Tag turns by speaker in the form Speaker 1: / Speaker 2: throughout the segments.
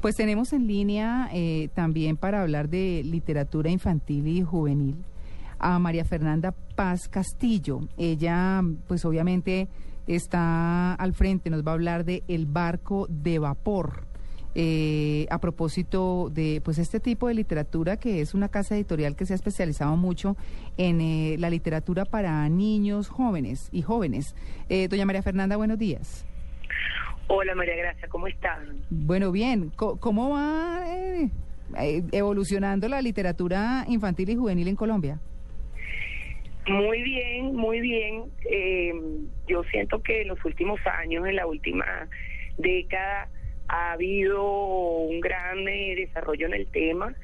Speaker 1: Pues tenemos en línea eh, también para hablar de literatura infantil y juvenil a María Fernanda Paz Castillo. Ella, pues obviamente está al frente, nos va a hablar de El barco de vapor. Eh, a propósito de pues este tipo de literatura que es una casa editorial que se ha especializado mucho en eh, la literatura para niños jóvenes y jóvenes. Eh, doña María Fernanda, buenos días.
Speaker 2: Hola María Gracia, ¿cómo están?
Speaker 1: Bueno, bien. ¿Cómo va eh, eh, evolucionando la literatura infantil y juvenil en Colombia?
Speaker 2: Muy bien, muy bien. Eh, yo siento que en los últimos años, en la última década, ha habido un gran eh, desarrollo en el tema,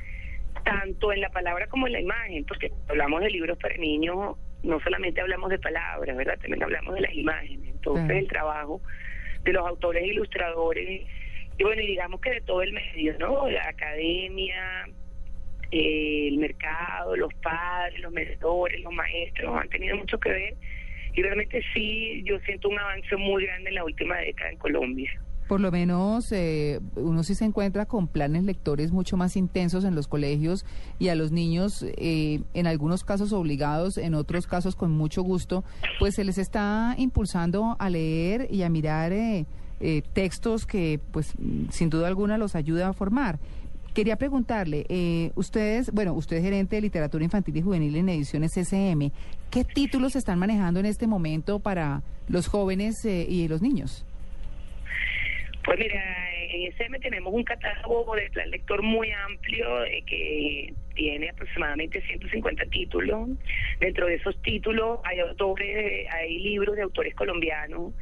Speaker 2: tanto en la palabra como en la imagen, porque hablamos de libros para niños, no solamente hablamos de palabras, ¿verdad? También hablamos de las imágenes. Entonces, el trabajo de los autores ilustradores, y bueno, y digamos que de todo el medio, ¿no? La academia, eh, el mercado, los padres, los medidores, los maestros han tenido mucho que ver y realmente sí, yo siento un avance muy grande en la última década en Colombia.
Speaker 1: Por lo menos eh, uno sí se encuentra con planes lectores mucho más intensos en los colegios y a los niños, eh, en algunos casos obligados, en otros casos con mucho gusto, pues se les está impulsando a leer y a mirar eh, eh, textos que, pues, sin duda alguna los ayuda a formar. Quería preguntarle, eh, ustedes, bueno, usted es gerente de literatura infantil y juvenil en Ediciones SM, ¿qué títulos están manejando en este momento para los jóvenes eh, y los niños?
Speaker 2: Pues mira, en SM tenemos un catálogo de plan lector muy amplio eh, que tiene aproximadamente 150 títulos. Dentro de esos títulos hay autores, hay libros de autores colombianos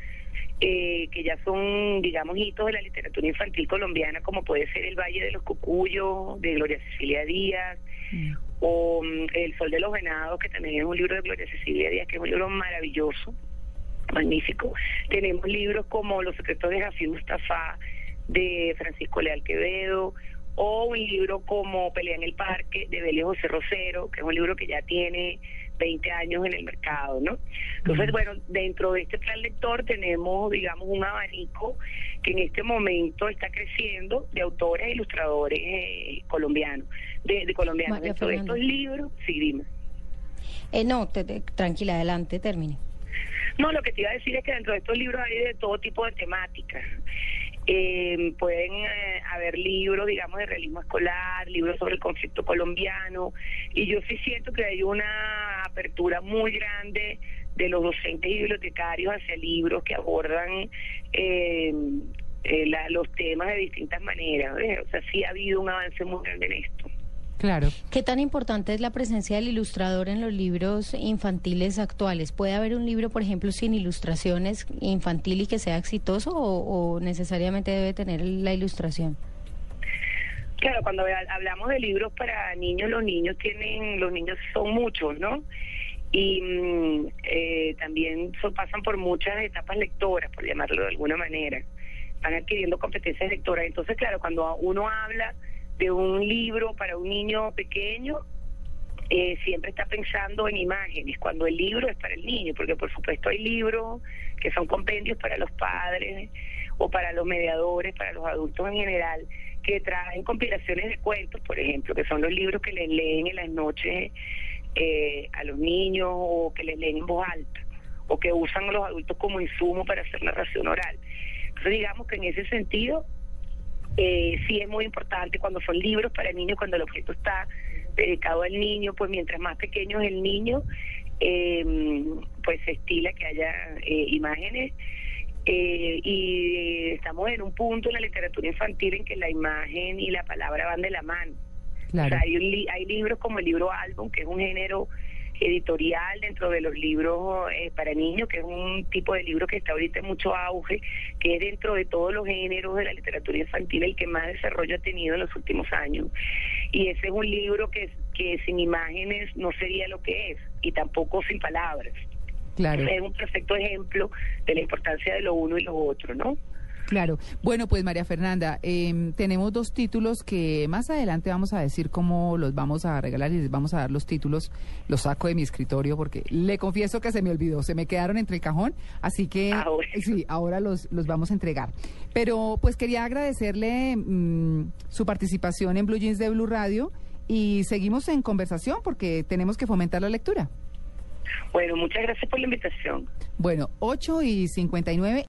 Speaker 2: eh, que ya son, digamos, hitos de la literatura infantil colombiana, como puede ser El Valle de los Cucuyos, de Gloria Cecilia Díaz, o mm, El Sol de los Venados, que también es un libro de Gloria Cecilia Díaz, que es un libro maravilloso, magnífico. Tenemos libros como Los secretos de Jafí Mustafa, de Francisco Leal Quevedo, o un libro como Pelea en el Parque, de Belio José Rosero, que es un libro que ya tiene 20 años en el mercado, ¿no? Entonces, bueno, dentro de este plan lector tenemos, digamos, un abanico que en este momento está creciendo de autores e ilustradores eh, colombianos, de, de colombianos. Dentro de estos libros, sí, dime.
Speaker 3: Eh, no, te- te- tranquila, adelante, termine.
Speaker 2: No, lo que te iba a decir es que dentro de estos libros hay de todo tipo de temáticas. Eh, pueden eh, haber libros, digamos, de realismo escolar, libros sobre el conflicto colombiano, y yo sí siento que hay una apertura muy grande de los docentes y bibliotecarios hacia libros que abordan eh, eh, la- los temas de distintas maneras. O sea, sí ha habido un avance muy grande en esto.
Speaker 1: Claro.
Speaker 3: ¿Qué tan importante es la presencia del ilustrador en los libros infantiles actuales? ¿Puede haber un libro, por ejemplo, sin ilustraciones infantil y que sea exitoso o, o necesariamente debe tener la ilustración?
Speaker 2: Claro, cuando ha- hablamos de libros para niños, los niños tienen, los niños son muchos, ¿no? Y mm, eh, también so- pasan por muchas etapas lectoras, por llamarlo de alguna manera. Van adquiriendo competencias lectoras. Entonces, claro, cuando uno habla de un libro para un niño pequeño, eh, siempre está pensando en imágenes, cuando el libro es para el niño, porque por supuesto hay libros que son compendios para los padres o para los mediadores, para los adultos en general, que traen compilaciones de cuentos, por ejemplo, que son los libros que les leen en las noches eh, a los niños o que les leen en voz alta o que usan a los adultos como insumo para hacer narración oral. Entonces digamos que en ese sentido eh, sí es muy importante cuando son libros para niños, cuando el objeto está dedicado al niño, pues mientras más pequeño es el niño, eh, pues se estila que haya eh, imágenes. eh, y estamos en un punto en la literatura infantil en que la imagen y la palabra van de la mano. O
Speaker 1: Claro.
Speaker 2: sea, hay, un li- hay libros como el libro álbum, que es un género editorial dentro de los libros eh, para niños, que es un tipo de libro que está ahorita en mucho auge, que es dentro de todos los géneros de la literatura infantil el que más desarrollo ha tenido en los últimos años. Y ese es un libro que, que sin imágenes no sería lo que es, y tampoco sin palabras.
Speaker 1: Claro.
Speaker 2: Es un perfecto ejemplo de la importancia de lo uno y lo otro, ¿no?
Speaker 1: Claro. Bueno, pues María Fernanda, em, tenemos dos títulos que más adelante vamos a decir cómo los vamos a regalar y les vamos a dar los títulos. Los saco de mi escritorio porque le confieso que se me olvidó, se me quedaron entre el cajón, así que
Speaker 2: Ah, bueno.
Speaker 1: sí, ahora los, los vamos a entregar. Pero pues quería agradecerle mm, su participación en Blue Jeans de Blue Radio y seguimos en conversación porque tenemos que fomentar la lectura.
Speaker 2: Bueno, muchas gracias por la invitación.
Speaker 1: Bueno, 8 y 59.